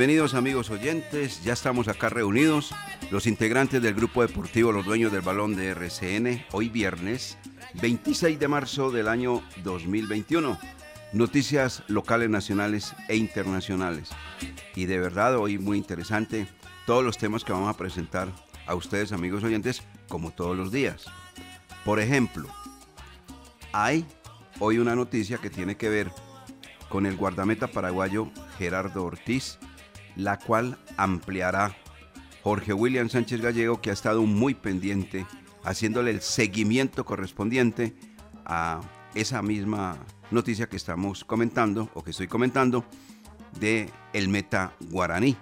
Bienvenidos amigos oyentes, ya estamos acá reunidos, los integrantes del grupo deportivo Los Dueños del Balón de RCN, hoy viernes 26 de marzo del año 2021. Noticias locales, nacionales e internacionales. Y de verdad hoy muy interesante todos los temas que vamos a presentar a ustedes amigos oyentes como todos los días. Por ejemplo, hay hoy una noticia que tiene que ver con el guardameta paraguayo Gerardo Ortiz, la cual ampliará Jorge William Sánchez Gallego, que ha estado muy pendiente, haciéndole el seguimiento correspondiente a esa misma noticia que estamos comentando, o que estoy comentando, de el meta guaraní.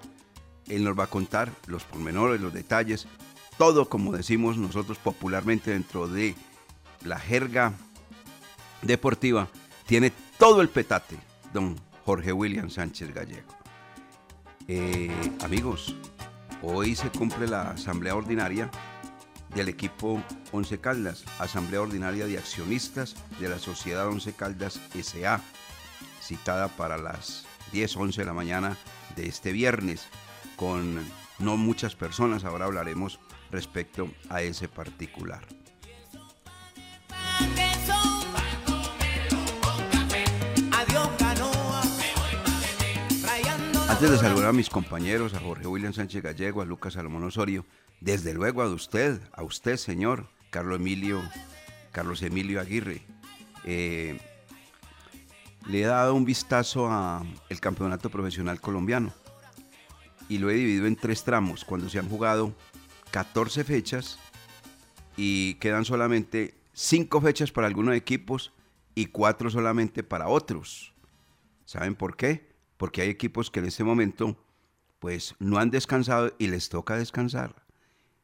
Él nos va a contar los pormenores, los detalles, todo como decimos nosotros popularmente dentro de la jerga deportiva, tiene todo el petate, don Jorge William Sánchez Gallego. Eh, amigos, hoy se cumple la asamblea ordinaria del equipo Once Caldas, asamblea ordinaria de accionistas de la sociedad Once Caldas SA, citada para las 10, 11 de la mañana de este viernes, con no muchas personas, ahora hablaremos respecto a ese particular. Antes de saludar a mis compañeros, a Jorge William Sánchez Gallego, a Lucas Salomón Osorio, desde luego a usted, a usted, señor, Carlos Emilio, Carlos Emilio Aguirre. eh, le he dado un vistazo a el campeonato profesional colombiano y lo he dividido en tres tramos, cuando se han jugado 14 fechas y quedan solamente 5 fechas para algunos equipos y 4 solamente para otros. ¿Saben por qué? Porque hay equipos que en este momento pues no han descansado y les toca descansar.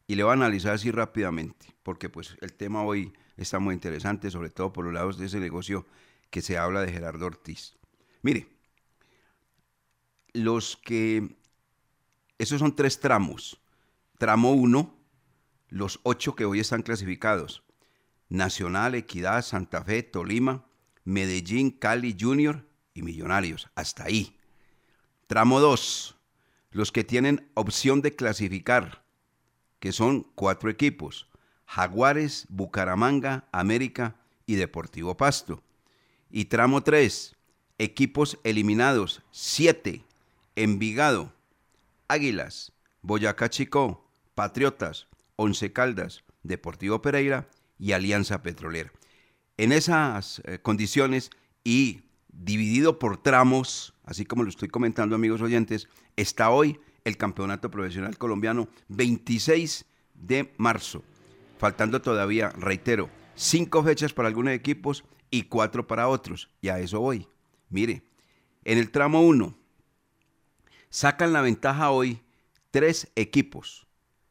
Y le voy a analizar así rápidamente, porque pues el tema hoy está muy interesante, sobre todo por los lados de ese negocio que se habla de Gerardo Ortiz. Mire, los que, esos son tres tramos. Tramo 1, los ocho que hoy están clasificados. Nacional, Equidad, Santa Fe, Tolima, Medellín, Cali Junior y Millonarios. Hasta ahí. Tramo 2, los que tienen opción de clasificar, que son cuatro equipos. Jaguares, Bucaramanga, América y Deportivo Pasto. Y tramo 3, equipos eliminados, 7, Envigado, Águilas, Boyacá Chicó, Patriotas, Once Caldas, Deportivo Pereira y Alianza Petrolera. En esas eh, condiciones y dividido por tramos, así como lo estoy comentando amigos oyentes, está hoy el Campeonato Profesional Colombiano 26 de marzo faltando todavía, reitero, cinco fechas para algunos equipos y cuatro para otros. Y a eso voy. Mire, en el tramo 1 sacan la ventaja hoy tres equipos,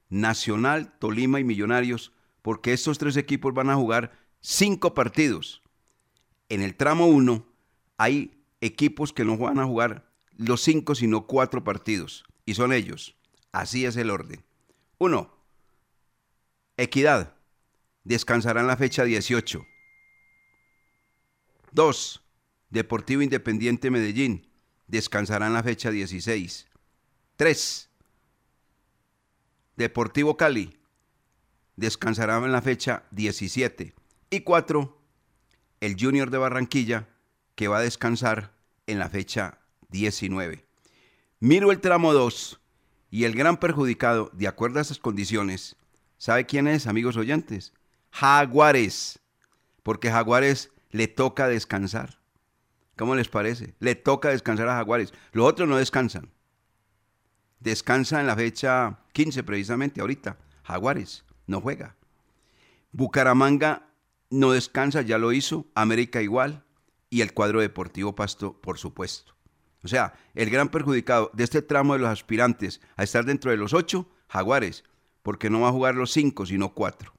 Nacional, Tolima y Millonarios, porque estos tres equipos van a jugar cinco partidos. En el tramo 1 hay equipos que no van a jugar los cinco, sino cuatro partidos. Y son ellos. Así es el orden. Uno, Equidad descansará en la fecha 18. 2. Deportivo Independiente Medellín descansará en la fecha 16. 3. Deportivo Cali descansará en la fecha 17. Y 4. El Junior de Barranquilla que va a descansar en la fecha 19. Miro el tramo 2 y el gran perjudicado, de acuerdo a esas condiciones, ¿Sabe quién es, amigos oyentes? Jaguares. Porque Jaguares le toca descansar. ¿Cómo les parece? Le toca descansar a Jaguares. Los otros no descansan. Descansa en la fecha 15 precisamente, ahorita. Jaguares no juega. Bucaramanga no descansa, ya lo hizo. América igual. Y el cuadro deportivo Pasto, por supuesto. O sea, el gran perjudicado de este tramo de los aspirantes a estar dentro de los ocho, Jaguares porque no va a jugar los cinco, sino cuatro.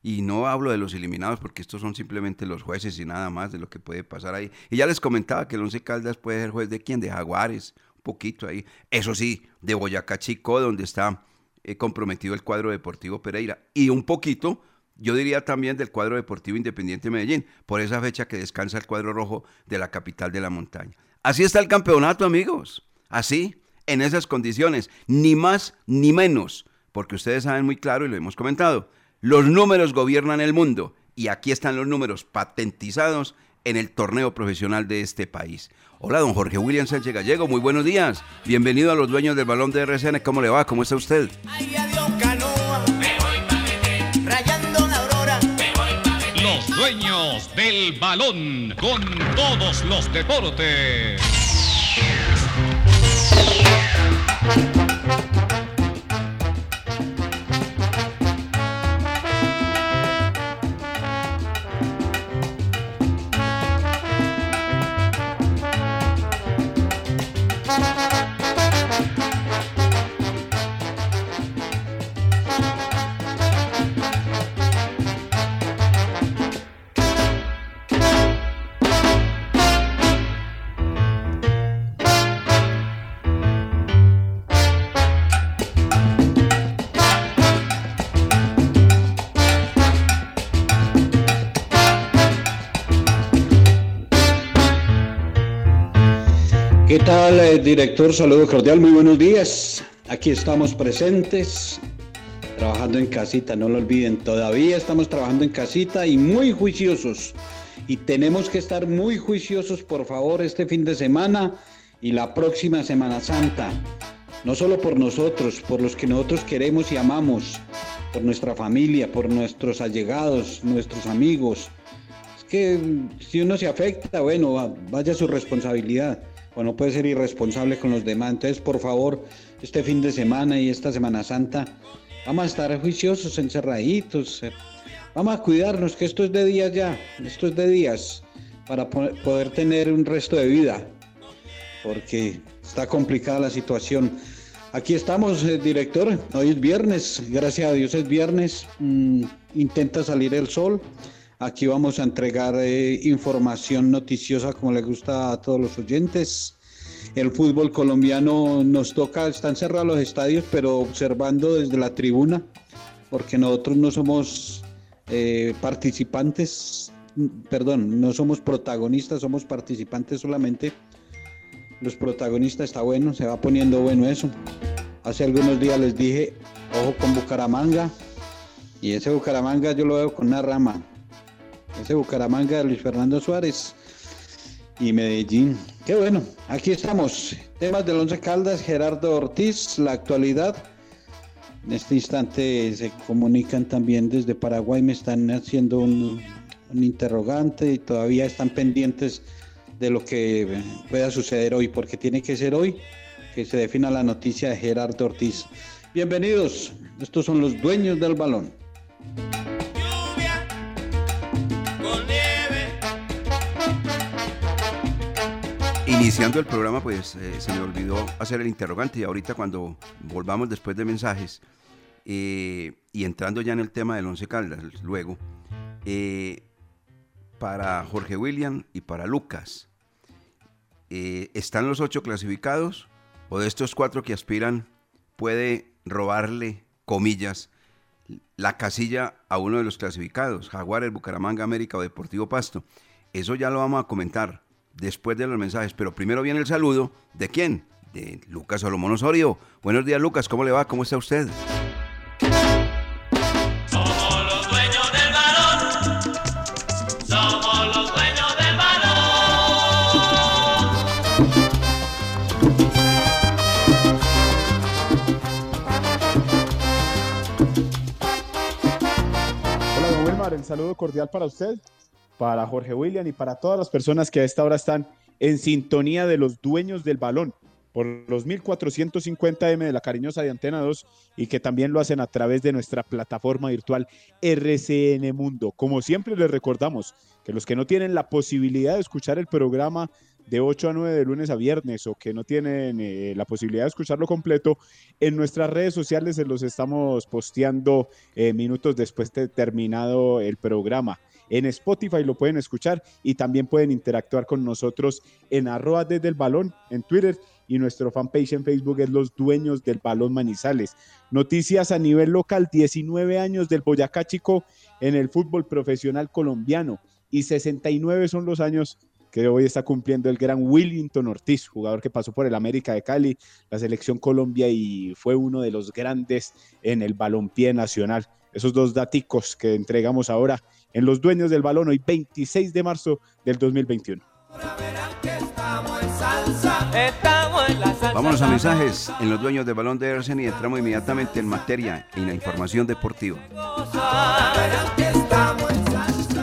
Y no hablo de los eliminados porque estos son simplemente los jueces y nada más de lo que puede pasar ahí. Y ya les comentaba que el Once Caldas puede ser juez de quién, de Jaguares, un poquito ahí. Eso sí, de Boyacá Chico, donde está eh, comprometido el cuadro deportivo Pereira. Y un poquito, yo diría también del cuadro deportivo Independiente Medellín, por esa fecha que descansa el cuadro rojo de la capital de la montaña. Así está el campeonato, amigos. Así, en esas condiciones, ni más ni menos porque ustedes saben muy claro y lo hemos comentado, los números gobiernan el mundo y aquí están los números patentizados en el torneo profesional de este país. Hola, don Jorge William Sánchez Gallego, muy buenos días. Bienvenido a los dueños del balón de RCN. ¿Cómo le va? ¿Cómo está usted? Los balón con todos los deportes. Director? Saludo cordial, muy buenos días. Aquí estamos presentes, trabajando en casita, no lo olviden, todavía estamos trabajando en casita y muy juiciosos. Y tenemos que estar muy juiciosos, por favor, este fin de semana y la próxima Semana Santa. No solo por nosotros, por los que nosotros queremos y amamos, por nuestra familia, por nuestros allegados, nuestros amigos. Es que si uno se afecta, bueno, vaya su responsabilidad o no puede ser irresponsable con los demás. Entonces, por favor, este fin de semana y esta Semana Santa, vamos a estar juiciosos, encerraditos. Vamos a cuidarnos, que esto es de días ya, esto es de días, para poder tener un resto de vida. Porque está complicada la situación. Aquí estamos, eh, director. Hoy es viernes, gracias a Dios es viernes. Mm, intenta salir el sol. Aquí vamos a entregar eh, información noticiosa como le gusta a todos los oyentes. El fútbol colombiano nos toca, están cerrados los estadios, pero observando desde la tribuna, porque nosotros no somos eh, participantes, perdón, no somos protagonistas, somos participantes solamente los protagonistas está bueno, se va poniendo bueno eso. Hace algunos días les dije, ojo con Bucaramanga, y ese Bucaramanga yo lo veo con una rama. Ese Bucaramanga de Luis Fernando Suárez y Medellín. Qué bueno, aquí estamos. Temas del Once Caldas, Gerardo Ortiz, la actualidad. En este instante se comunican también desde Paraguay, me están haciendo un, un interrogante y todavía están pendientes de lo que pueda suceder hoy, porque tiene que ser hoy que se defina la noticia de Gerardo Ortiz. Bienvenidos, estos son los dueños del balón. Iniciando el programa, pues eh, se me olvidó hacer el interrogante y ahorita cuando volvamos después de mensajes eh, y entrando ya en el tema del Once Caldas, luego, eh, para Jorge William y para Lucas. ¿Están los ocho clasificados? ¿O de estos cuatro que aspiran puede robarle, comillas, la casilla a uno de los clasificados? Jaguares, Bucaramanga, América o Deportivo Pasto. Eso ya lo vamos a comentar después de los mensajes. Pero primero viene el saludo. ¿De quién? De Lucas Solomón Osorio. Buenos días, Lucas. ¿Cómo le va? ¿Cómo está usted? el saludo cordial para usted, para Jorge William y para todas las personas que a esta hora están en sintonía de los dueños del balón por los 1450M de la cariñosa de Antena 2 y que también lo hacen a través de nuestra plataforma virtual RCN Mundo. Como siempre les recordamos que los que no tienen la posibilidad de escuchar el programa de 8 a 9 de lunes a viernes o que no tienen eh, la posibilidad de escucharlo completo, en nuestras redes sociales se los estamos posteando eh, minutos después de terminado el programa. En Spotify lo pueden escuchar y también pueden interactuar con nosotros en arroba desde el balón en Twitter y nuestro fanpage en Facebook es Los Dueños del Balón Manizales. Noticias a nivel local, 19 años del Boyacá Chico en el fútbol profesional colombiano y 69 son los años que hoy está cumpliendo el gran Willington Ortiz, jugador que pasó por el América de Cali, la selección Colombia y fue uno de los grandes en el balompié nacional. Esos dos daticos que entregamos ahora en los dueños del balón hoy 26 de marzo del 2021. Vámonos a mensajes en los dueños del balón de Ersen y entramos inmediatamente en materia en la información deportiva.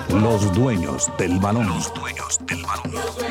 Los dueños del balón. Los dueños del balón.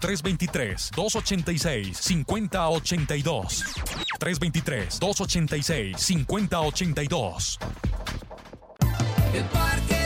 323-286-5082. 323-286-5082. El Parque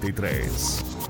43.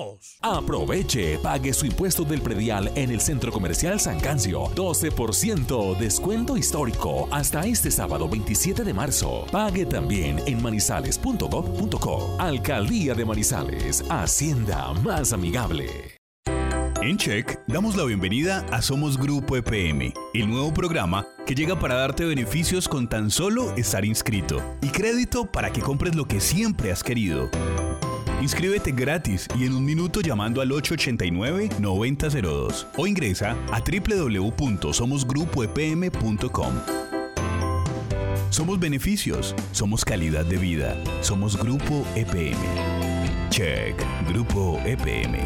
0662. Aproveche, pague su impuesto del predial en el Centro Comercial San Cancio. 12% descuento histórico hasta este sábado 27 de marzo. Pague también en manizales.gov.co. Alcaldía de Manizales, Hacienda más amigable. En Check damos la bienvenida a Somos Grupo EPM, el nuevo programa que llega para darte beneficios con tan solo estar inscrito y crédito para que compres lo que siempre has querido. Inscríbete gratis y en un minuto llamando al 889-9002 o ingresa a www.somosgrupoepm.com. Somos beneficios, somos calidad de vida, somos Grupo EPM. Check, Grupo EPM.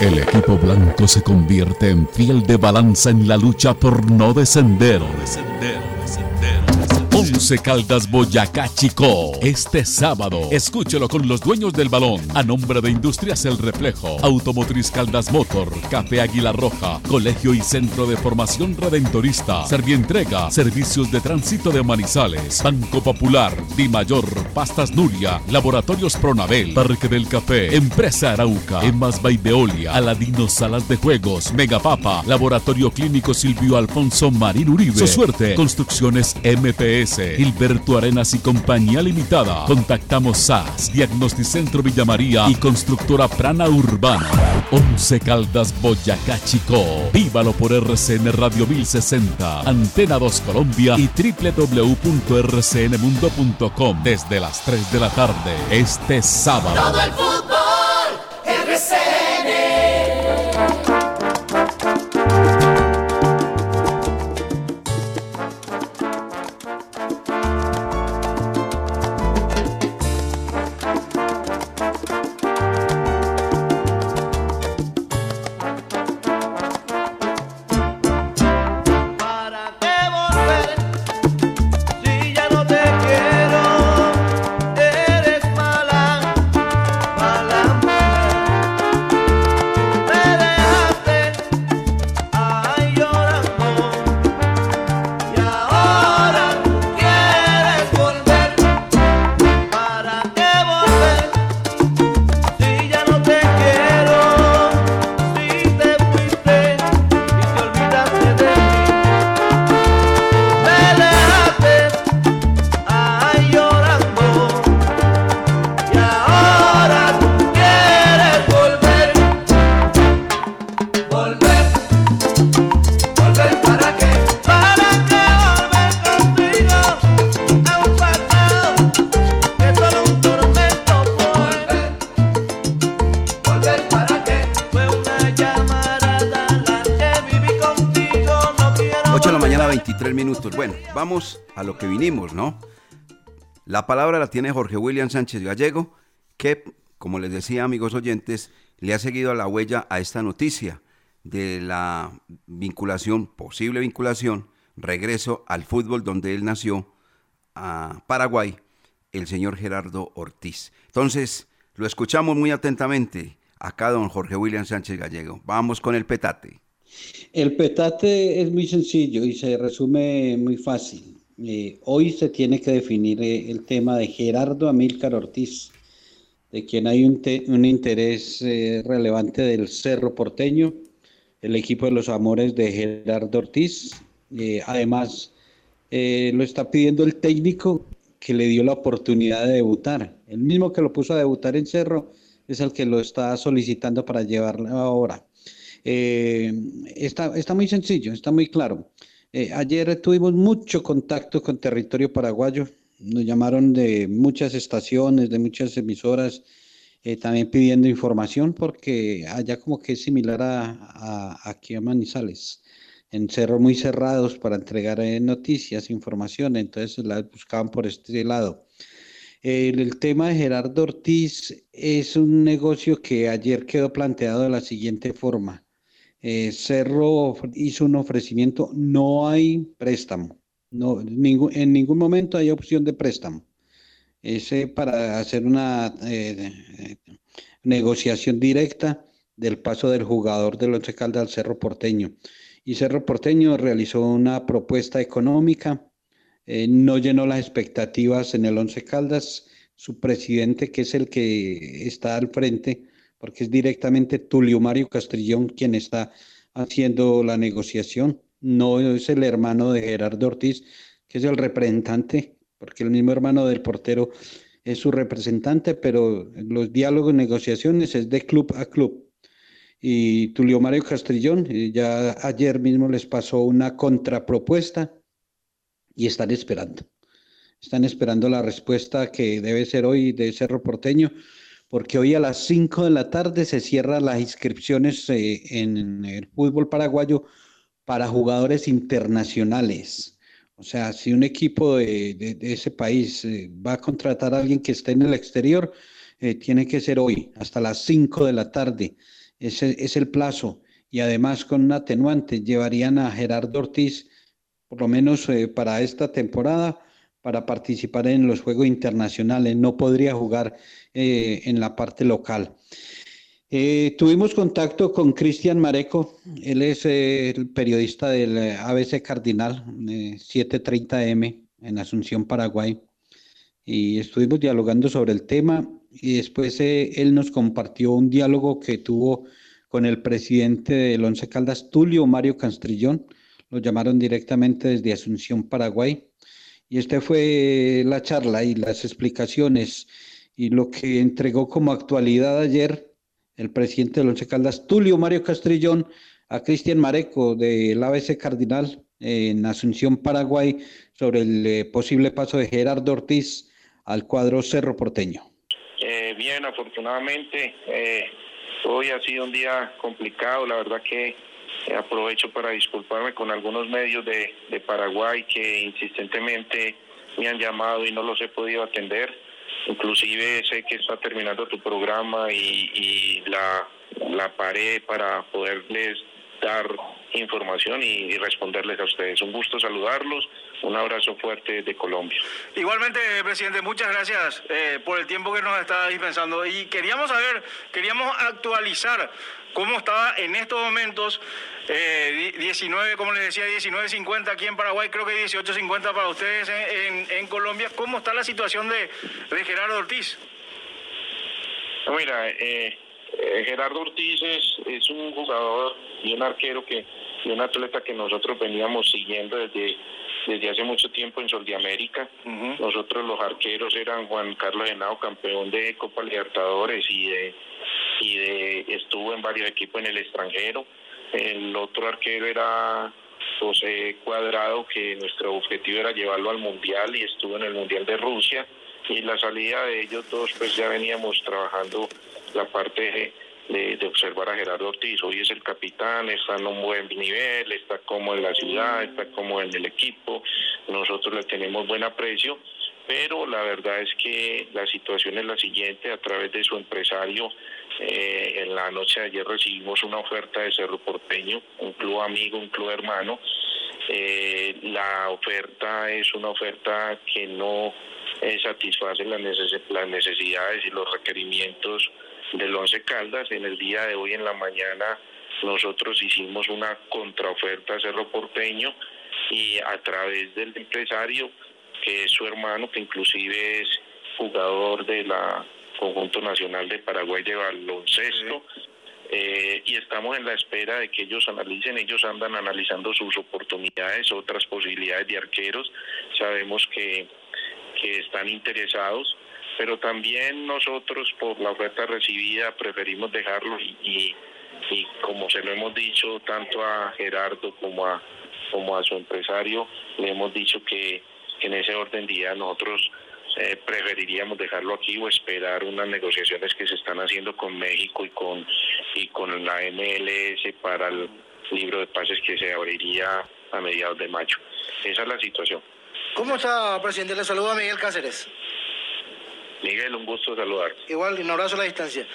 El equipo blanco se convierte en fiel de balanza en la lucha por no descender. Once Caldas Boyacá Chico. Este sábado, escúchelo con los dueños del balón. A nombre de Industrias El Reflejo, Automotriz Caldas Motor, Café Águila Roja, Colegio y Centro de Formación Redentorista, Servientrega, Servicios de Tránsito de Manizales, Banco Popular, Di Mayor, Pastas Nuria, Laboratorios Pronabel, Parque del Café, Empresa Arauca, Emas Baideolia, Aladino Salas de Juegos, Megapapa, Laboratorio Clínico Silvio Alfonso Marín Uribe. Su suerte, Construcciones MPS, Gilberto Arenas y Compañía Limitada. Contactamos SAS, Diagnosticentro Villa María y Constructora Prana Urbana. Once Caldas Boyacá Chico. Vívalo por RCN Radio 1060, Antena 2 Colombia y www.rcnmundo.com desde las 3 de la tarde este sábado. Todo el fútbol, La palabra la tiene Jorge William Sánchez Gallego, que, como les decía, amigos oyentes, le ha seguido a la huella a esta noticia de la vinculación, posible vinculación, regreso al fútbol donde él nació, a Paraguay, el señor Gerardo Ortiz. Entonces, lo escuchamos muy atentamente acá don Jorge William Sánchez Gallego. Vamos con el petate. El petate es muy sencillo y se resume muy fácil. Eh, hoy se tiene que definir eh, el tema de Gerardo Amílcar Ortiz, de quien hay un, un interés eh, relevante del Cerro Porteño, el equipo de los amores de Gerardo Ortiz. además, lo está pidiendo el técnico que le dio la oportunidad de debutar. El mismo que lo puso a debutar en Cerro es el que lo está solicitando para llevarlo ahora. Está muy sencillo, está muy claro. Eh, ayer tuvimos mucho contacto con territorio paraguayo. Nos llamaron de muchas estaciones, de muchas emisoras, eh, también pidiendo información porque allá como que es similar a, aquí a Manizales en cerros muy cerrados para entregar noticias, información, entonces la buscaban por este lado. El, tema de Gerardo Ortiz es un negocio que ayer quedó planteado de la siguiente forma. Eh, Cerro hizo un ofrecimiento, no hay préstamo, no, en ningún momento hay opción de préstamo. Ese para hacer una eh, negociación directa del paso del jugador del Once Caldas al Cerro Porteño. Y Cerro Porteño realizó una propuesta económica eh, no llenó las expectativas en el Once Caldas. Su presidente, que es el que está al frente, porque es directamente Tulio Mario Castrillón quien está haciendo la negociación, no es el hermano de Gerardo Ortiz, que es el representante, porque el mismo hermano del portero es su representante, pero los diálogos, negociaciones es de club a club. Y Tulio Mario Castrillón eh, ya ayer mismo les pasó una contrapropuesta y están esperando. Están esperando la respuesta que debe ser hoy de Cerro Porteño, porque hoy a las 5 de la tarde se cierran las inscripciones eh, en el fútbol paraguayo para jugadores internacionales. O sea, si un equipo de, ese país eh, va a contratar a alguien que esté en el exterior, eh, tiene que ser hoy, hasta las 5 de la tarde. Ese es el plazo. Y además con un atenuante, llevarían a Gerardo Ortiz por lo menos para esta temporada, para participar en los Juegos Internacionales. No podría jugar eh, en la parte local. Eh, tuvimos contacto con Cristian Mareco, él es el periodista del ABC Cardinal 730M en Asunción, Paraguay, y estuvimos dialogando sobre el tema y después él nos compartió un diálogo que tuvo con el presidente del Once Caldas, Tulio Mario Castrillón, lo llamaron directamente desde Asunción, Paraguay. Y esta fue la charla y las explicaciones y lo que entregó como actualidad ayer el presidente de Once Caldas, Tulio Mario Castrillón, a Cristian Mareco del ABC Cardinal en Asunción, Paraguay, sobre el eh, posible paso de Gerardo Ortiz al cuadro Cerro Porteño. Eh, bien, afortunadamente, eh, hoy ha sido un día complicado, la verdad que aprovecho para disculparme con algunos medios de, Paraguay que insistentemente me han llamado y no los he podido atender. Inclusive sé que está terminando tu programa y, la, la paré para poderles dar información y, responderles a ustedes. Un gusto saludarlos. Un abrazo fuerte de Colombia. Igualmente, presidente, muchas gracias eh, por el tiempo que nos está dispensando. Y queríamos saber, queríamos actualizar cómo estaba en estos momentos, 19, eh, como les decía, 19.50 aquí en Paraguay, creo que 18.50 para ustedes en, Colombia. ¿Cómo está la situación de, Gerardo Ortiz? Mira, eh, Gerardo Ortiz es, es un jugador y un arquero que y un atleta que nosotros veníamos siguiendo desde desde hace mucho tiempo en Sol de América. Nosotros los arqueros eran Juan Carlos Henao, campeón de Copa Libertadores y de y de estuvo en varios equipos en el extranjero. El otro arquero era José Cuadrado, que nuestro objetivo era llevarlo al Mundial y estuvo en el Mundial de Rusia. Y la salida de ellos dos, pues ya veníamos trabajando la parte de, observar a Gerardo Ortiz. Hoy es el capitán, está en un buen nivel, está como en la ciudad, está como en el equipo. Nosotros le tenemos buen aprecio, pero la verdad es que la situación es la siguiente, a través de su empresario, eh, en la noche de ayer recibimos una oferta de Cerro Porteño, un club amigo, un club hermano. Eh, la oferta es una oferta que no eh, satisface las, las necesidades y los requerimientos del Once Caldas. En el día de hoy en la mañana nosotros hicimos una contraoferta a Cerro Porteño y a través del empresario, que es su hermano, que inclusive es jugador de la Conjunto Nacional de Paraguay de baloncesto, eh, y estamos en la espera de que ellos analicen, ellos andan analizando sus oportunidades, otras posibilidades de arqueros, sabemos que, que están interesados, pero también nosotros por la oferta recibida preferimos dejarlo y, y, como se lo hemos dicho tanto a Gerardo como a, como a su empresario, le hemos dicho que, en ese orden día nosotros eh, preferiríamos dejarlo aquí o esperar unas negociaciones que se están haciendo con México y con y con la MLS para el libro de pases que se abriría a mediados de mayo. Esa es la situación. ¿Cómo está, presidente? Le saludo a Miguel Cáceres. Miguel, un gusto saludar. Igual, un abrazo a la distancia.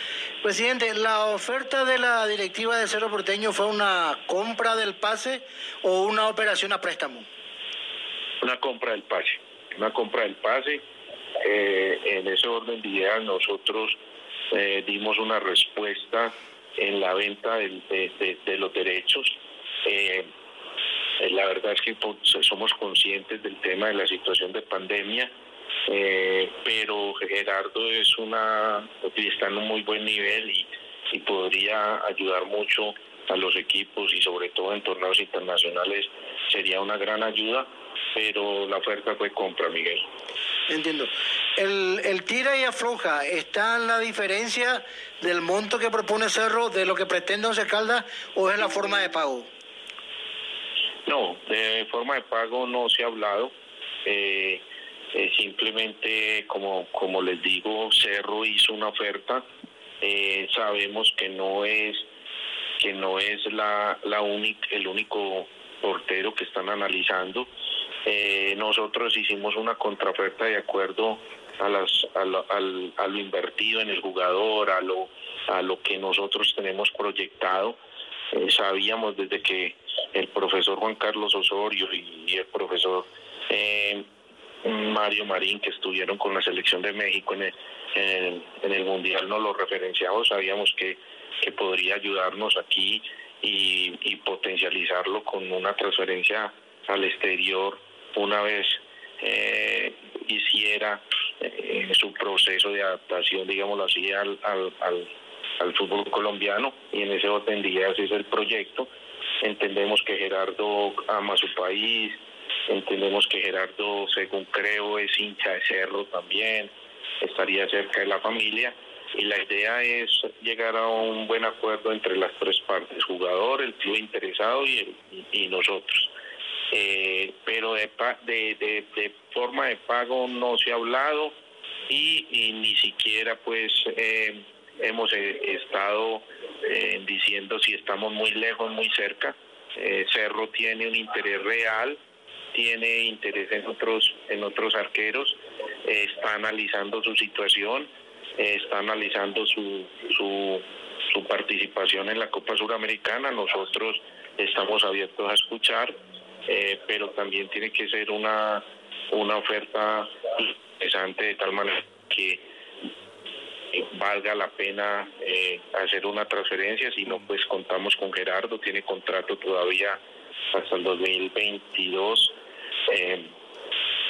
Presidente, ¿la oferta de la directiva de Cerro Porteño fue una compra del pase o una operación a préstamo? Una compra del pase. Una compra del pase. Eh, en ese orden de ideas nosotros eh, dimos una respuesta en la venta de, los derechos. Eh, la verdad es que pues, somos conscientes del tema de la situación de pandemia, eh, pero Gerardo es una está en un muy buen nivel y, y podría ayudar mucho a los equipos y sobre todo en torneos internacionales sería una gran ayuda, pero la oferta fue compra, Miguel. Entiendo. El, el tira y afloja, ¿está en la diferencia del monto que propone Cerro de lo que pretende Once Caldas o es la forma de pago? No, de forma de pago no se ha hablado. Eh, eh, simplemente, como, como les digo, Cerro hizo una oferta. Eh, sabemos que no es que no es la, la única, el único portero que están analizando. Nosotros hicimos una contraoferta de acuerdo a, las, a, lo, a lo invertido en el jugador, a lo, a lo que nosotros tenemos proyectado. Eh, sabíamos desde que el profesor Juan Carlos Osorio y, el profesor eh, Mario Marín, que estuvieron con la selección de México en el, en el, Mundial, nos lo referenciamos, sabíamos que, que podría ayudarnos aquí y potencializarlo con una transferencia al exterior una vez eh, hiciera eh, su proceso de adaptación, digámoslo así, al, al, al, fútbol colombiano y en ese orden de ideas es el proyecto. Entendemos que Gerardo ama su país, entendemos que Gerardo, según creo, es hincha de cerro también, estaría cerca de la familia y la idea es llegar a un buen acuerdo entre las tres partes, jugador, el club interesado y, y nosotros. Eh, pero de, de, de, forma de pago no se ha hablado y, ni siquiera pues eh, hemos eh, estado diciendo si estamos muy lejos, muy cerca. Cerro tiene un interés real, tiene interés en otros, en otros arqueros, está analizando su situación, está analizando su, su, su participación en la Copa Suramericana. Nosotros estamos abiertos a escuchar eh, pero también tiene que ser una, una oferta interesante de tal manera que valga la pena eh, hacer una transferencia, si no pues contamos con Gerardo, tiene contrato todavía hasta el 2022, eh,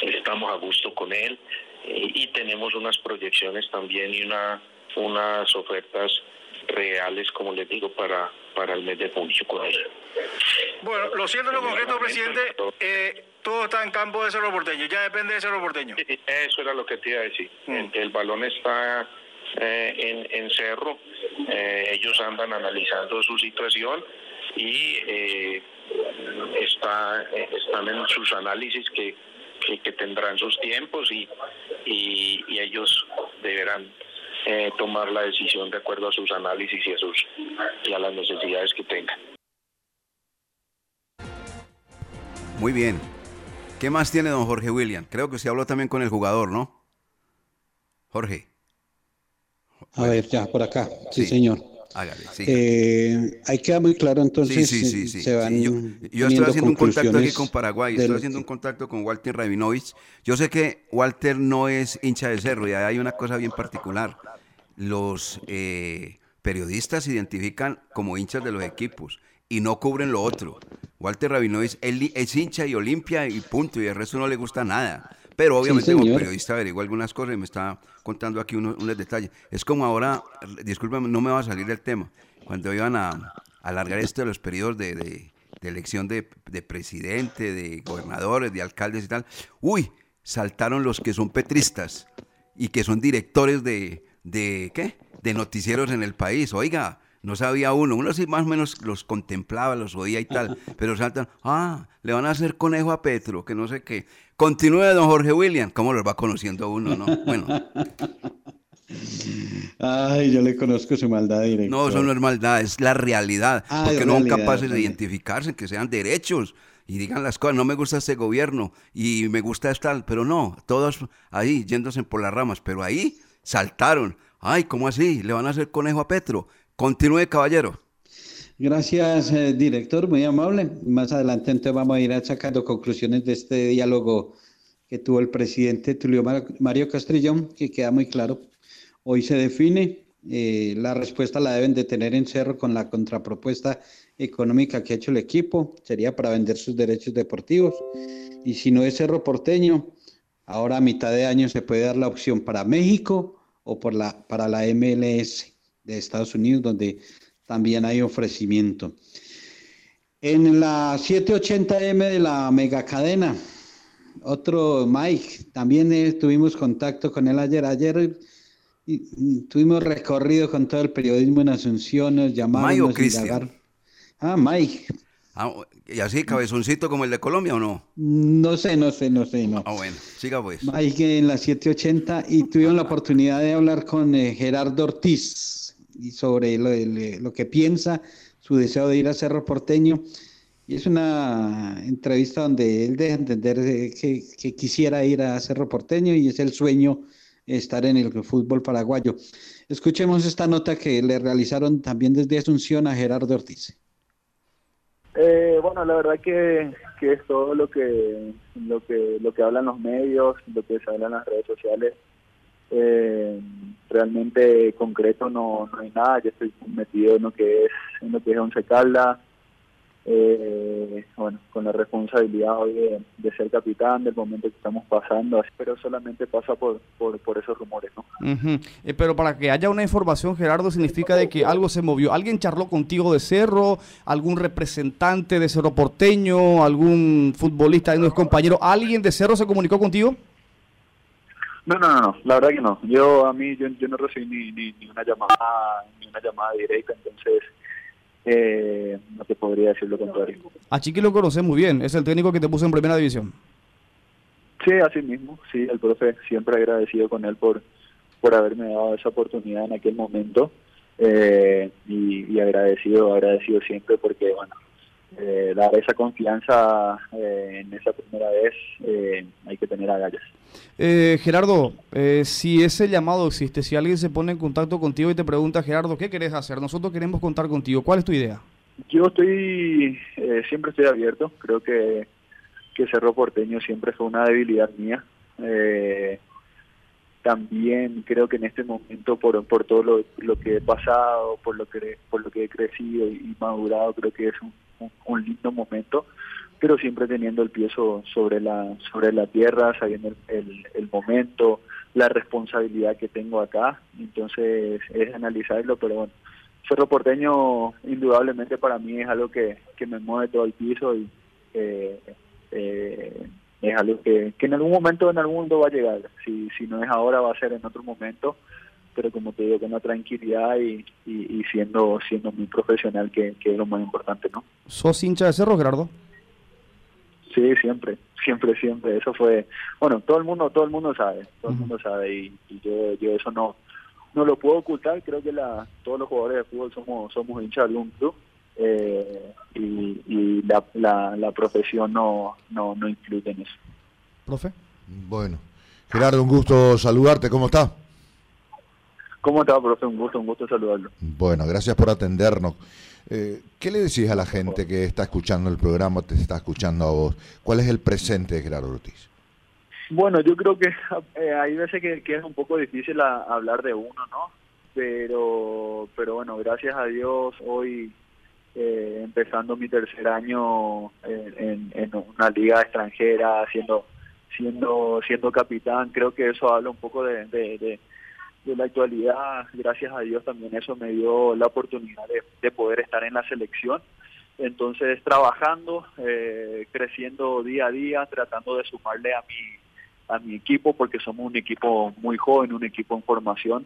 estamos a gusto con él. Y tenemos unas proyecciones también y una unas ofertas reales, como les digo, para, para el mes de junio con él. Bueno, lo siento lo concreto, presidente, eh, todo está en campo de Cerro Porteño, ya depende de Cerro Porteño. Eso era lo que te iba a decir. Mm. El balón está eh, en, Cerro, eh, ellos andan analizando su situación y está, están en sus análisis que, que, tendrán sus tiempos y, y, y ellos deberán eh, tomar la decisión de acuerdo a sus análisis y a, sus, y a las necesidades que tengan. Muy bien. ¿Qué más tiene don Jorge William? Creo que se habló también con el jugador, ¿no? Jorge. A ver, ya, por acá. Sí, señor. Hágale, sí. Eh, ahí queda muy claro entonces. Sí, sí, sí, Se van yo, yo estoy haciendo un contacto aquí con Paraguay, estoy haciendo un contacto con Walter Rabinovich. Yo sé que Walter no es hincha de cerro y hay una cosa bien particular. Los eh, periodistas se identifican como hinchas de los equipos y no cubren lo otro. Walter Rabinovich él es hincha y Olimpia y punto, y el resto no le gusta nada. Pero obviamente como periodista averiguo algunas cosas y me está contando aquí unos, unos detalles. Es como ahora, discúlpame, no me va a salir del tema, cuando iban a, alargar esto de los periodos de, de, elección de, de, presidente, de gobernadores, de alcaldes y tal. Uy, saltaron los que son petristas y que son directores de, de ¿qué? De noticieros en el país. Oiga, no sabía uno, uno sí más o menos los contemplaba, los oía y tal, pero saltan, ah, le van a hacer conejo a Petro, que no sé qué. Continúe, don Jorge William, ¿cómo los va conociendo uno, no? Bueno. Ay, yo le conozco su maldad directa. No, eso no es maldad, es la realidad, ah, porque no son capaces de identificarse, que sean derechos y digan las cosas, no me gusta este gobierno y me gusta esta, pero no, todos ahí yéndose por las ramas, pero ahí saltaron. Ay, ¿cómo así? ¿Le van a hacer conejo a Petro? Continúe, caballero. Gracias, eh, director, muy amable. Más adelante entonces vamos a ir sacando conclusiones de este diálogo que tuvo el presidente Tulio Mario Castrillón, que queda muy claro. Hoy se define, eh, la respuesta la deben de tener en cerro con la contrapropuesta económica que ha hecho el equipo, sería para vender sus derechos deportivos. Y si no es cerro porteño, ahora a mitad de año se puede dar la opción para México o por la, para la MLS de Estados Unidos, donde también hay ofrecimiento. En la 780M de la megacadena, otro Mike, también eh, tuvimos contacto con él ayer. Ayer y, tuvimos recorrido con todo el periodismo en Asunción, nos llamaron. Ah, Mike. Ah, ¿Y así, cabezoncito como el de Colombia o no? No sé, no sé, no sé, no. Ah, bueno, siga pues. Mike en la 780 y tuvimos la oportunidad de hablar con eh, Gerardo Ortiz y sobre lo, que piensa, su deseo de ir a Cerro Porteño. Y es una entrevista donde él deja entender que, que, quisiera ir a Cerro Porteño y es el sueño estar en el fútbol paraguayo. Escuchemos esta nota que le realizaron también desde Asunción a Gerardo Ortiz. Eh, bueno, la verdad que, que, es todo lo que, lo que lo que hablan los medios, lo que se habla en las redes sociales. Eh, realmente concreto no, no hay nada, yo estoy metido en lo que es, en lo que es Once Caldas, eh, bueno, con la responsabilidad hoy de, ser capitán del momento que estamos pasando, pero solamente pasa por, por, esos rumores, ¿no? Eh, pero para que haya una información, Gerardo, significa de que algo se movió. ¿Alguien charló contigo de Cerro? ¿Algún representante de Cerro Porteño? ¿Algún futbolista, de compañero? ¿Alguien de Cerro se comunicó contigo? No, no, no, la verdad que no. Yo a mí yo, yo no recibí ni, ni, una llamada ni una llamada directa, entonces eh, no te podría decir lo contrario. A Chiqui lo conoces muy bien, es el técnico que te puso en primera división. Sí, así mismo, sí, el profe siempre agradecido con él por por haberme dado esa oportunidad en aquel momento eh, y, y agradecido, agradecido siempre porque bueno, eh, dar esa confianza eh, en esa primera vez, eh, hay que tener agallas. Gerardo, si ese llamado existe, si alguien se pone en contacto contigo y te pregunta, Gerardo, ¿qué querés hacer? Nosotros queremos contar contigo. ¿Cuál es tu idea? Yo estoy, siempre estoy abierto. Creo que, que Cerro Porteño siempre fue una debilidad mía. también creo que en este momento, por, por todo lo, lo que he pasado, por lo que, por lo que he crecido y madurado, creo que es un un, lindo momento, pero siempre teniendo el pie sobre la sobre la tierra, sabiendo el, el, momento, la responsabilidad que tengo acá, entonces es analizarlo, pero bueno, Cerro Porteño indudablemente para mí es algo que, que me mueve todo el piso y eh, eh, es algo que, que en algún momento en algún mundo va a llegar, si, si no es ahora va a ser en otro momento, pero como te digo, con una tranquilidad y, y, siendo siendo muy profesional, que, es lo más importante, ¿no? ¿Sos hincha de Cerro, Gerardo? Sí, siempre, siempre, siempre. Eso fue, bueno, todo el mundo, todo el mundo sabe, todo el mundo sabe y, yo, yo eso no, no lo puedo ocultar. Creo que la, todos los jugadores de fútbol somos, somos hinchas de algún club eh, y, y la, la, la, profesión no, no, no influye en eso. Profe. Bueno, Gerardo, un gusto saludarte. ¿Cómo estás? ¿Cómo está, profe? Un gusto, un gusto saludarlo. Bueno, gracias por atendernos. Eh, ¿Qué le decís a la gente que está escuchando el programa, te está escuchando a vos? ¿Cuál es el presente de Gerardo Ortiz? Bueno, yo creo que eh, hay veces que, es un poco difícil hablar de uno, ¿no? Pero, pero bueno, gracias a Dios hoy eh, empezando mi tercer año en, una liga extranjera, siendo siendo siendo capitán, creo que eso habla un poco de, de, la actualidad. Gracias a Dios también eso me dio la oportunidad de, poder estar en la selección. Entonces, trabajando, eh, creciendo día a día, tratando de sumarle a mi a mi equipo porque somos un equipo muy joven, un equipo en formación,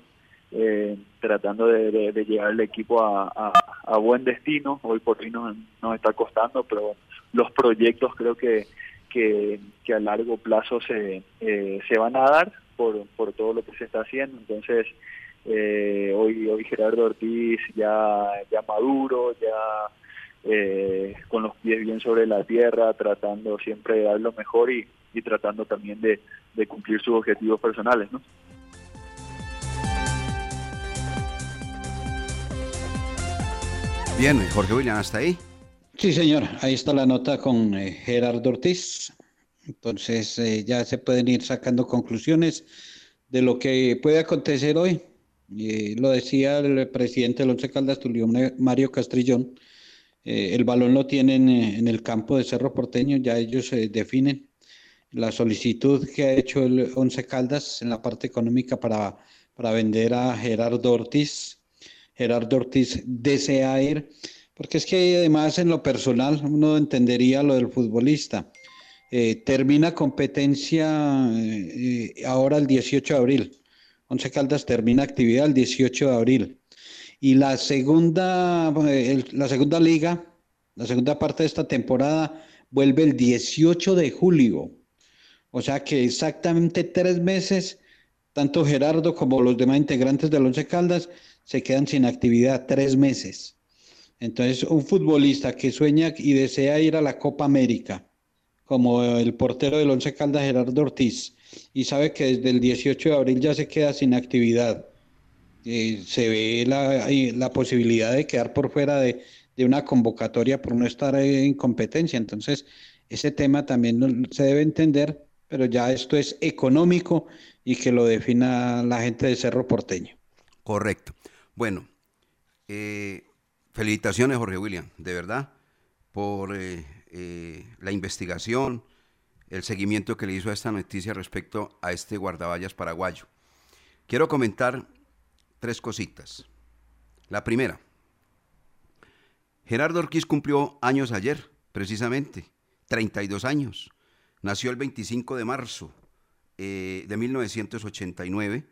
eh, tratando de, llevar el equipo a, buen destino. Hoy por hoy nos, está costando, pero los proyectos creo que, que, a largo plazo se, eh, se van a dar por, por todo lo que se está haciendo. Entonces, eh, hoy, hoy Gerardo Ortiz ya, ya maduro, ya con los pies bien sobre la tierra, tratando siempre de dar lo mejor y, y tratando también de, cumplir sus objetivos personales, ¿no? Bien, Jorge William, ¿hasta ahí? Sí, señor, ahí está la nota con eh, Gerardo Ortiz. Entonces eh, ya se pueden ir sacando conclusiones de lo que puede acontecer hoy. Eh, lo decía el presidente del Once Caldas, Tulio Mario Castrillón. el balón lo tienen en el campo de Cerro Porteño, ya ellos definen la solicitud que ha hecho el Once Caldas en la parte económica para, para vender a Gerardo Ortiz. Gerardo Ortiz desea ir, porque es que además en lo personal uno entendería lo del futbolista. Eh, termina competencia eh, ahora el 18 de abril. Once Caldas termina actividad el 18 de abril. Y la segunda, eh, la segunda liga, la segunda parte de esta temporada, vuelve el 18 de julio. O sea que exactamente tres meses, tanto Gerardo como los demás integrantes del Once Caldas se quedan sin actividad, tres meses. Entonces, un futbolista que sueña y desea ir a la Copa América, como el portero del Once Caldas, Gerardo Ortiz, y sabe que desde el 18 de abril ya se queda sin actividad, eh, se ve la, la, posibilidad de quedar por fuera de, de, una convocatoria por no estar en competencia. Entonces, ese tema también se debe entender pero ya esto es económico y que lo defina la gente de Cerro Porteño. Correcto. Bueno, eh, felicitaciones Jorge William, de verdad, por eh, eh, la investigación, el seguimiento que le hizo a esta noticia respecto a este guardaballas paraguayo. Quiero comentar tres cositas. La primera, Gerardo Orquiz cumplió años ayer, precisamente, 32 años. Nació el 25 de marzo eh, de 1989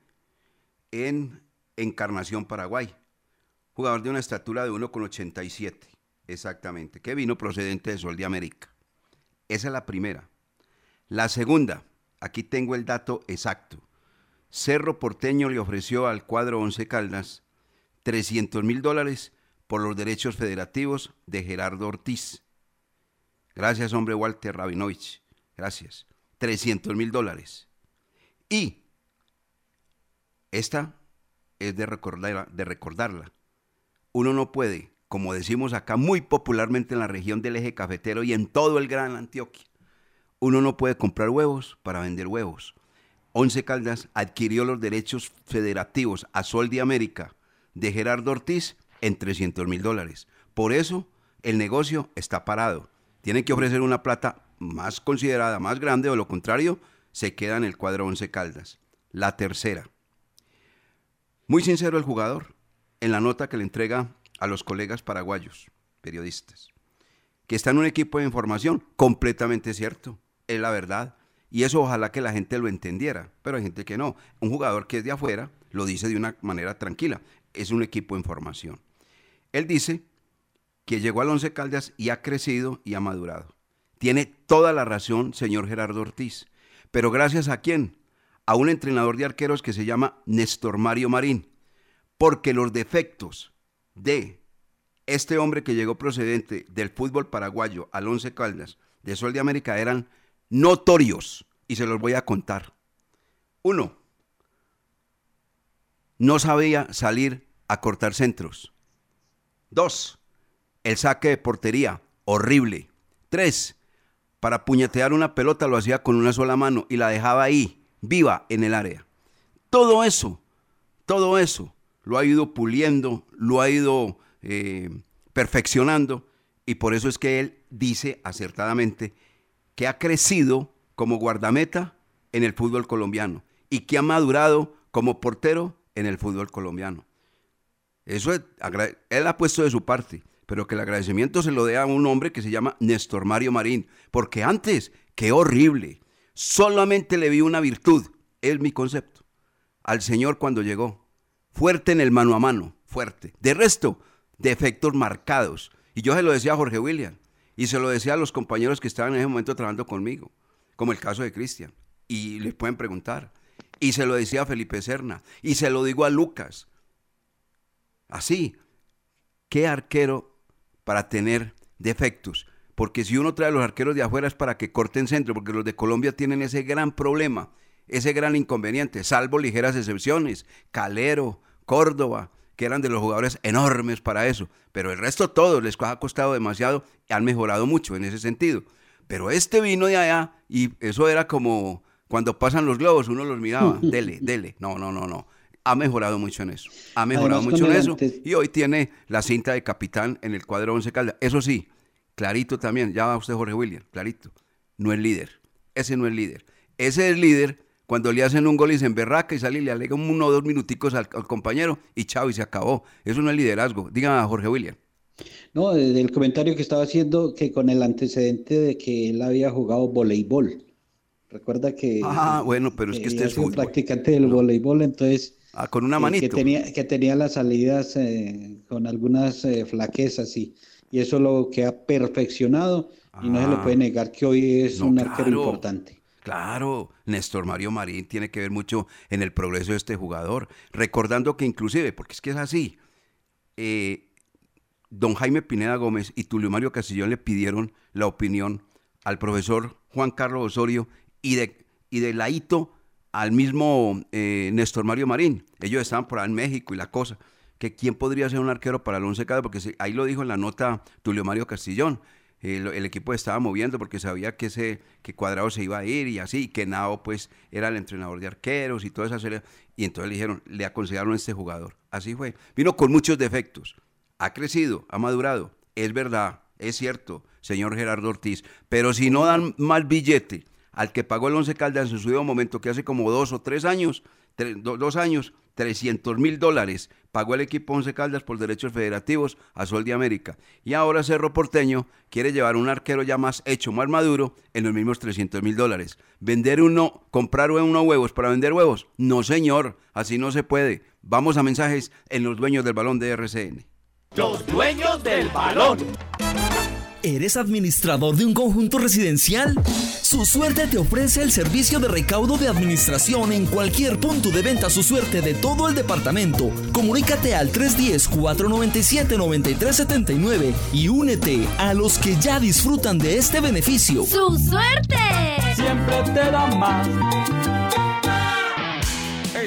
en Encarnación, Paraguay. Jugador de una estatura de 1,87, exactamente, que vino procedente de Sol de América. Esa es la primera. La segunda, aquí tengo el dato exacto. Cerro Porteño le ofreció al cuadro Once Caldas 300 mil dólares por los derechos federativos de Gerardo Ortiz. Gracias, hombre Walter Rabinovich. Gracias. 300 mil dólares. Y esta es de, recordar, de recordarla. Uno no puede, como decimos acá muy popularmente en la región del eje cafetero y en todo el Gran Antioquia, uno no puede comprar huevos para vender huevos. Once Caldas adquirió los derechos federativos a Sol de América de Gerardo Ortiz en 300 mil dólares. Por eso el negocio está parado. Tienen que ofrecer una plata más considerada, más grande, o lo contrario, se queda en el cuadro 11 Caldas. La tercera. Muy sincero el jugador en la nota que le entrega a los colegas paraguayos, periodistas, que está en un equipo de información, completamente cierto, es la verdad. Y eso ojalá que la gente lo entendiera, pero hay gente que no. Un jugador que es de afuera lo dice de una manera tranquila, es un equipo de información. Él dice que llegó al Once Caldas y ha crecido y ha madurado. Tiene toda la razón, señor Gerardo Ortiz. Pero gracias a quién? A un entrenador de arqueros que se llama Néstor Mario Marín. Porque los defectos de este hombre que llegó procedente del fútbol paraguayo al Once Caldas de Sol de América eran notorios. Y se los voy a contar. Uno, no sabía salir a cortar centros. Dos, el saque de portería, horrible. Tres, para puñetear una pelota lo hacía con una sola mano y la dejaba ahí, viva en el área. Todo eso, todo eso lo ha ido puliendo, lo ha ido eh, perfeccionando y por eso es que él dice acertadamente que ha crecido como guardameta en el fútbol colombiano y que ha madurado como portero en el fútbol colombiano. Eso es, él ha puesto de su parte, pero que el agradecimiento se lo dé a un hombre que se llama Néstor Mario Marín, porque antes, qué horrible, solamente le vi una virtud, es mi concepto, al Señor cuando llegó, fuerte en el mano a mano, fuerte. De resto, defectos marcados. Y yo se lo decía a Jorge William, y se lo decía a los compañeros que estaban en ese momento trabajando conmigo, como el caso de Cristian, y les pueden preguntar. Y se lo decía a Felipe Serna, y se lo digo a Lucas. Así, ¿qué arquero para tener defectos? Porque si uno trae a los arqueros de afuera es para que corten centro, porque los de Colombia tienen ese gran problema, ese gran inconveniente, salvo ligeras excepciones, Calero, Córdoba, que eran de los jugadores enormes para eso, pero el resto todos les ha costado demasiado y han mejorado mucho en ese sentido. Pero este vino de allá y eso era como cuando pasan los globos, uno los miraba, dele, dele. No, no, no, no. Ha mejorado mucho en eso. Ha mejorado mucho en eso. Y hoy tiene la cinta de capitán en el cuadro 11 Caldas. Eso sí, clarito también, ya va usted Jorge William, clarito. No es líder. Ese no es líder. Ese es líder cuando le hacen un gol y se emberraca y sale y le alega uno o dos minuticos al, compañero y chao, y se acabó. Eso no es liderazgo. Diga Jorge William. No, del comentario que estaba haciendo, que con el antecedente de que él había jugado voleibol. Recuerda que. Ah, bueno, pero es que este es un practicante del voleibol, entonces. Ah, con una manito. Que, tenía, que tenía las salidas eh, con algunas eh, flaquezas y, y eso lo que ha perfeccionado y no se le ah. puede negar que hoy es un arquero importante. Claro, Néstor Mario Marín tiene que ver mucho en el progreso de este jugador, recordando que inclusive, porque es que es así, eh, don Jaime Pineda Gómez y Tulio Mario Castillón le pidieron la opinión al profesor Juan Carlos Osorio y de, y de al mismo eh, Néstor Mario Marín. Ellos estaban por ahí en México y la cosa, que quién podría ser un arquero para el Once Caldas, porque ahí lo dijo en la nota Tulio Mario Castillón el, equipo estaba moviendo porque sabía que ese que Cuadrado se iba a ir y así, y que Nao pues era el entrenador de arqueros y toda esa serie. Y entonces le dijeron, le aconsejaron a este jugador. Así fue. Vino con muchos defectos. Ha crecido, ha madurado. Es verdad, es cierto, señor Gerardo Ortiz. Pero si no dan mal billete al que pagó el Once Caldas en su debido momento, que hace como dos o tres años, dos años, 300 mil dólares pagó el equipo Once Caldas por derechos federativos a Sol de América. Y ahora Cerro Porteño quiere llevar un arquero ya más hecho, más maduro, en los mismos 300 mil dólares. ¿Vender uno, comprar unos huevos para vender huevos? No, señor, así no se puede. Vamos a mensajes en los dueños del balón de RCN. Los dueños del balón. ¿Eres administrador de un conjunto residencial? Su Suerte te ofrece el servicio de recaudo de administración en cualquier punto de venta Su Suerte de todo el departamento. Comunícate al 310-497-9379 y únete a los que ya disfrutan de este beneficio. ¡Su Suerte! Siempre te da más.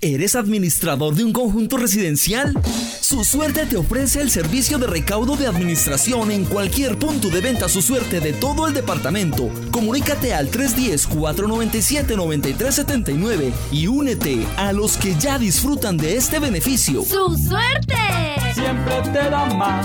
¿Eres administrador de un conjunto residencial? Su suerte te ofrece el servicio de recaudo de administración en cualquier punto de venta su suerte de todo el departamento. Comunícate al 310-497-9379 y únete a los que ya disfrutan de este beneficio. ¡Su suerte! Siempre te da más.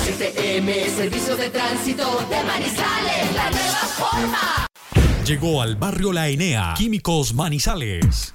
STM, Servicio de Tránsito de Manizales, la nueva forma. Llegó al barrio La Enea, Químicos Manizales.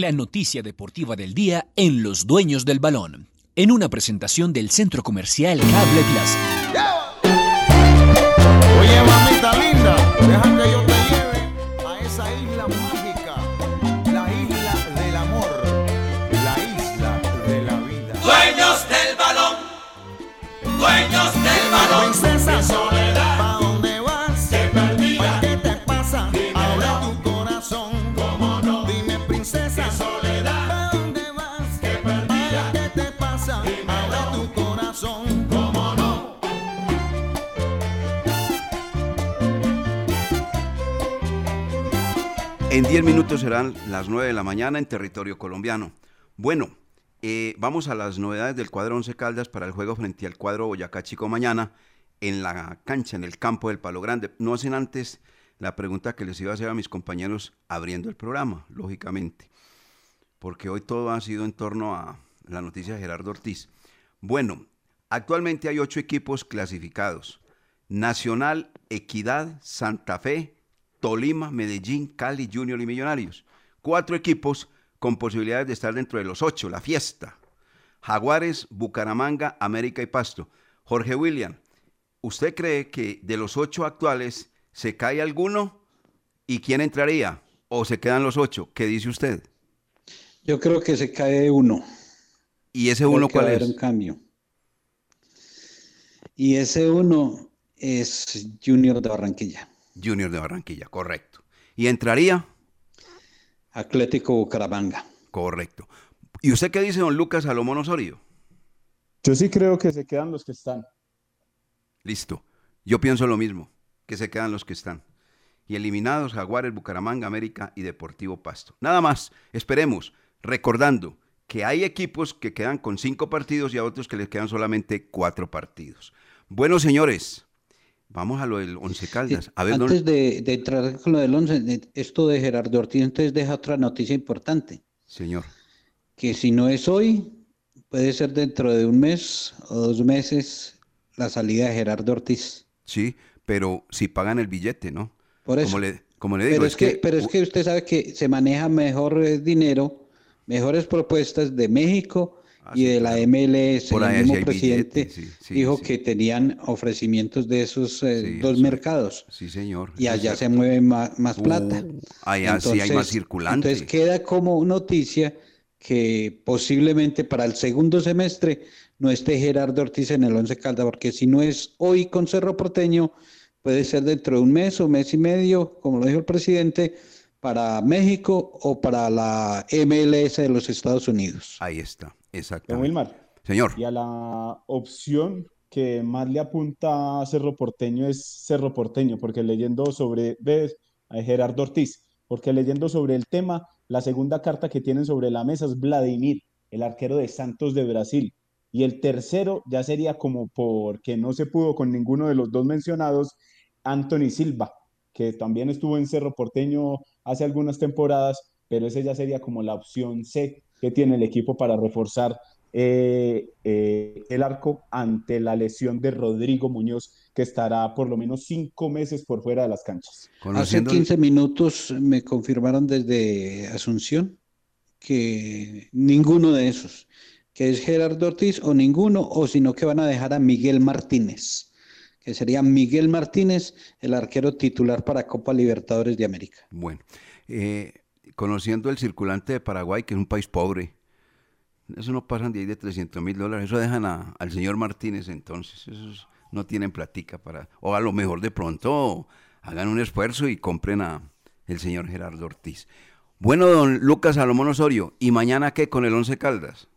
La noticia deportiva del día en Los Dueños del Balón. En una presentación del Centro Comercial Cable Plaza. Oye, mamita linda, deja que yo te lleve a esa isla mágica, la isla del amor, la isla de la vida. Dueños del balón. Dueños del balón. Princesa En 10 minutos serán las 9 de la mañana en territorio colombiano. Bueno, eh, vamos a las novedades del cuadro 11 Caldas para el juego frente al cuadro Boyacá Chico mañana en la cancha, en el campo del Palo Grande. No hacen antes la pregunta que les iba a hacer a mis compañeros abriendo el programa, lógicamente, porque hoy todo ha sido en torno a la noticia de Gerardo Ortiz. Bueno, actualmente hay ocho equipos clasificados. Nacional, Equidad, Santa Fe, Tolima, Medellín, Cali, Junior y Millonarios. Cuatro equipos con posibilidades de estar dentro de los ocho, la fiesta. Jaguares, Bucaramanga, América y Pasto. Jorge William, ¿usted cree que de los ocho actuales se cae alguno? ¿Y quién entraría? ¿O se quedan los ocho? ¿Qué dice usted? Yo creo que se cae uno. ¿Y ese uno cuál es? un cambio. Y ese uno es Junior de Barranquilla. Junior de Barranquilla, correcto. ¿Y entraría? Atlético Bucaramanga. Correcto. ¿Y usted qué dice, don Lucas Salomón Osorio? Yo sí creo que se quedan los que están. Listo. Yo pienso lo mismo, que se quedan los que están. Y eliminados Jaguares, Bucaramanga, América y Deportivo Pasto. Nada más, esperemos, recordando que hay equipos que quedan con cinco partidos y a otros que les quedan solamente cuatro partidos. Bueno, señores, vamos a lo del Once Caldas. A ver, Antes de, de entrar con lo del 11, esto de Gerardo Ortiz, entonces deja otra noticia importante, señor. que si no es hoy, puede ser dentro de un mes o dos meses la salida de Gerardo Ortiz. Sí, pero si pagan el billete, ¿no? Por eso. Como le, como le digo, pero es, que, pero es que usted sabe que se maneja mejor eh, dinero, mejores propuestas de México y de la MLS. Por el mismo presidente billete, sí, sí, dijo sí. que tenían ofrecimientos de esos eh, dos mercados. Sí, señor. Y allá se mueve más, más Uh, plata. allá sí hay más circulante. Entonces queda como noticia que posiblemente para el segundo semestre no esté Gerardo Ortiz en el Once Caldas, porque si no es hoy con Cerro Porteño, puede ser dentro de un mes o mes y medio, como lo dijo el presidente, para México o para la MLS de los Estados Unidos. Ahí está, exactamente. Wilmar. Señor. Y a la opción que más le apunta a Cerro Porteño es Cerro Porteño, porque leyendo sobre, ves, a Gerardo Ortiz, porque leyendo sobre el tema, la segunda carta que tienen sobre la mesa es Vladimir, el arquero de Santos de Brasil. Y el tercero ya sería como porque no se pudo con ninguno de los dos mencionados, Anthony Silva, que también estuvo en Cerro Porteño hace algunas temporadas, pero ese ya sería como la opción C que tiene el equipo para reforzar eh, eh, el arco ante la lesión de Rodrigo Muñoz, que estará por lo menos cinco meses por fuera de las canchas. Hace 15 minutos me confirmaron desde Asunción que ninguno de esos, que es Gerardo Ortiz o ninguno, o sino que van a dejar a Miguel Martínez, que sería Miguel Martínez, el arquero titular para Copa Libertadores de América. Bueno, eh, conociendo el circulante de Paraguay, que es un país pobre, eso no pasan de ahí de 300 mil dólares, eso dejan al señor Martínez entonces, esos no tienen platica para, o a lo mejor de pronto hagan un esfuerzo y compren a el señor Gerardo Ortiz. Bueno, don Lucas Salomón Osorio, ¿y mañana qué con el Once Caldas?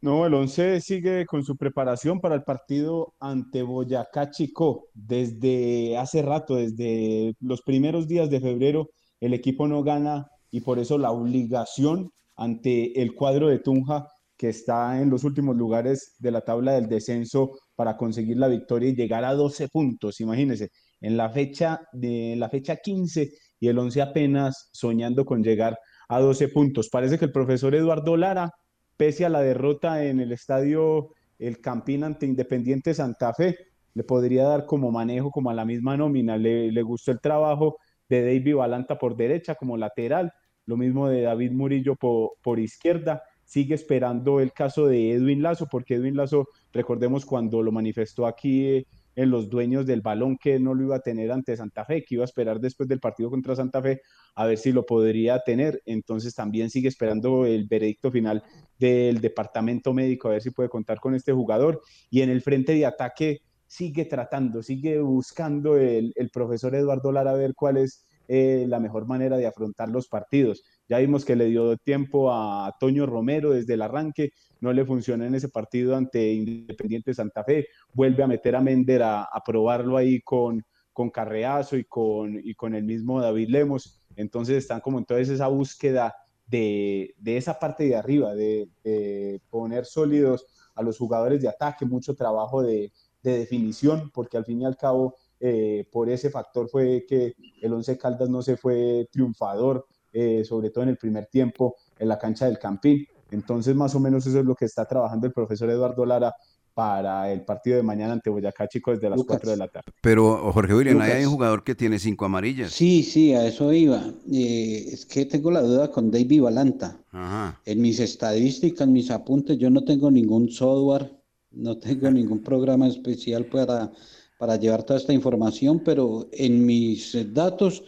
No, el 11 sigue con su preparación para el partido ante Boyacá Chicó. Desde hace rato, desde los primeros días de febrero, el equipo no gana y por eso la obligación ante el cuadro de Tunja, que está en los últimos lugares de la tabla del descenso para conseguir la victoria y llegar a 12 puntos. Imagínense, en la fecha de la fecha 15 y el 11 apenas soñando con llegar a 12 puntos. Parece que el profesor Eduardo Lara pese a la derrota en el estadio El Campín ante Independiente Santa Fe, le podría dar como manejo, como a la misma nómina. Le, gustó el trabajo de David Balanta por derecha como lateral, lo mismo de David Murillo por, por izquierda. Sigue esperando el caso de Edwin Lazo, porque Edwin Lazo, recordemos cuando lo manifestó aquí eh, en los dueños del balón que no lo iba a tener ante Santa Fe, que iba a esperar después del partido contra Santa Fe a ver si lo podría tener. Entonces también sigue esperando el veredicto final del departamento médico a ver si puede contar con este jugador. Y en el frente de ataque sigue tratando, sigue buscando el, el profesor Eduardo Lara a ver cuál es eh, la mejor manera de afrontar los partidos. Ya vimos que le dio tiempo a Toño Romero desde el arranque, no le funcionó en ese partido ante Independiente Santa Fe, vuelve a meter a Mender a, probarlo ahí con, con Carreazo y con, y con el mismo David Lemos. Entonces están como entonces esa búsqueda de, de esa parte de arriba, de, de, poner sólidos a los jugadores de ataque, mucho trabajo de, de definición, porque al fin y al cabo eh, por ese factor fue que el Once Caldas no se fue triunfador, eh, sobre todo en el primer tiempo en la cancha del Campín. Entonces, más o menos eso es lo que está trabajando el profesor Eduardo Lara para el partido de mañana ante Boyacá Chico desde las Lucas. 4 de la tarde. Pero, Jorge William, Lucas. hay un jugador que tiene cinco amarillas. Sí, sí, a eso iba. Eh, es que tengo la duda con David Balanta. Ajá. En mis estadísticas, en mis apuntes, yo no tengo ningún software, no tengo ningún programa especial para, para llevar toda esta información, pero en mis datos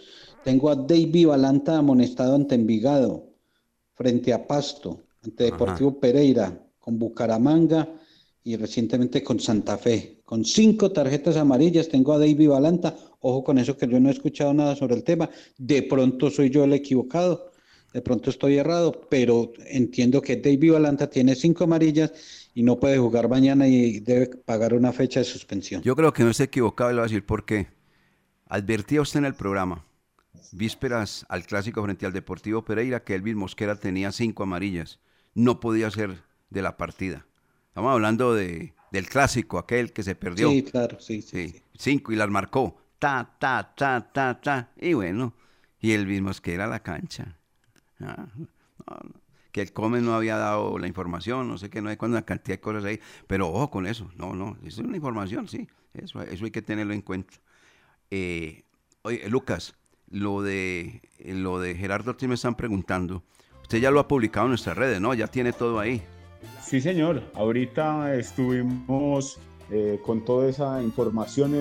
tengo a David Balanta amonestado ante Envigado, frente a Pasto, ante Deportivo Pereira, con Bucaramanga y recientemente con Santa Fe. Con cinco tarjetas amarillas tengo a David Balanta. Ojo con eso que yo no he escuchado nada sobre el tema. De pronto soy yo el equivocado, de pronto estoy errado, pero entiendo que David Balanta tiene cinco amarillas y no puede jugar mañana y debe pagar una fecha de suspensión. Yo creo que no está equivocado y le voy a decir por qué. Advertía usted en el programa, vísperas al clásico frente al Deportivo Pereira, que Elvis Mosquera tenía cinco amarillas. No podía ser de la partida. Estamos hablando de, del clásico, aquel que se perdió. Sí, claro, sí, sí. Cinco y las marcó. Ta, ta, ta, ta, ta. Y bueno, y Elvis Mosquera a la cancha. Ah, no, no. Que el Come no había dado la información, no sé qué, no hay cuando una cantidad de cosas ahí. Pero ojo con eso. No, no, eso es una información, sí. Eso, eso hay que tenerlo en cuenta. Eh, oye, Lucas, lo de, lo de Gerardo Ortiz me están preguntando. Usted ya lo ha publicado en nuestras redes, ¿no? Ya tiene todo ahí. Sí, señor. Ahorita estuvimos eh, con toda esa información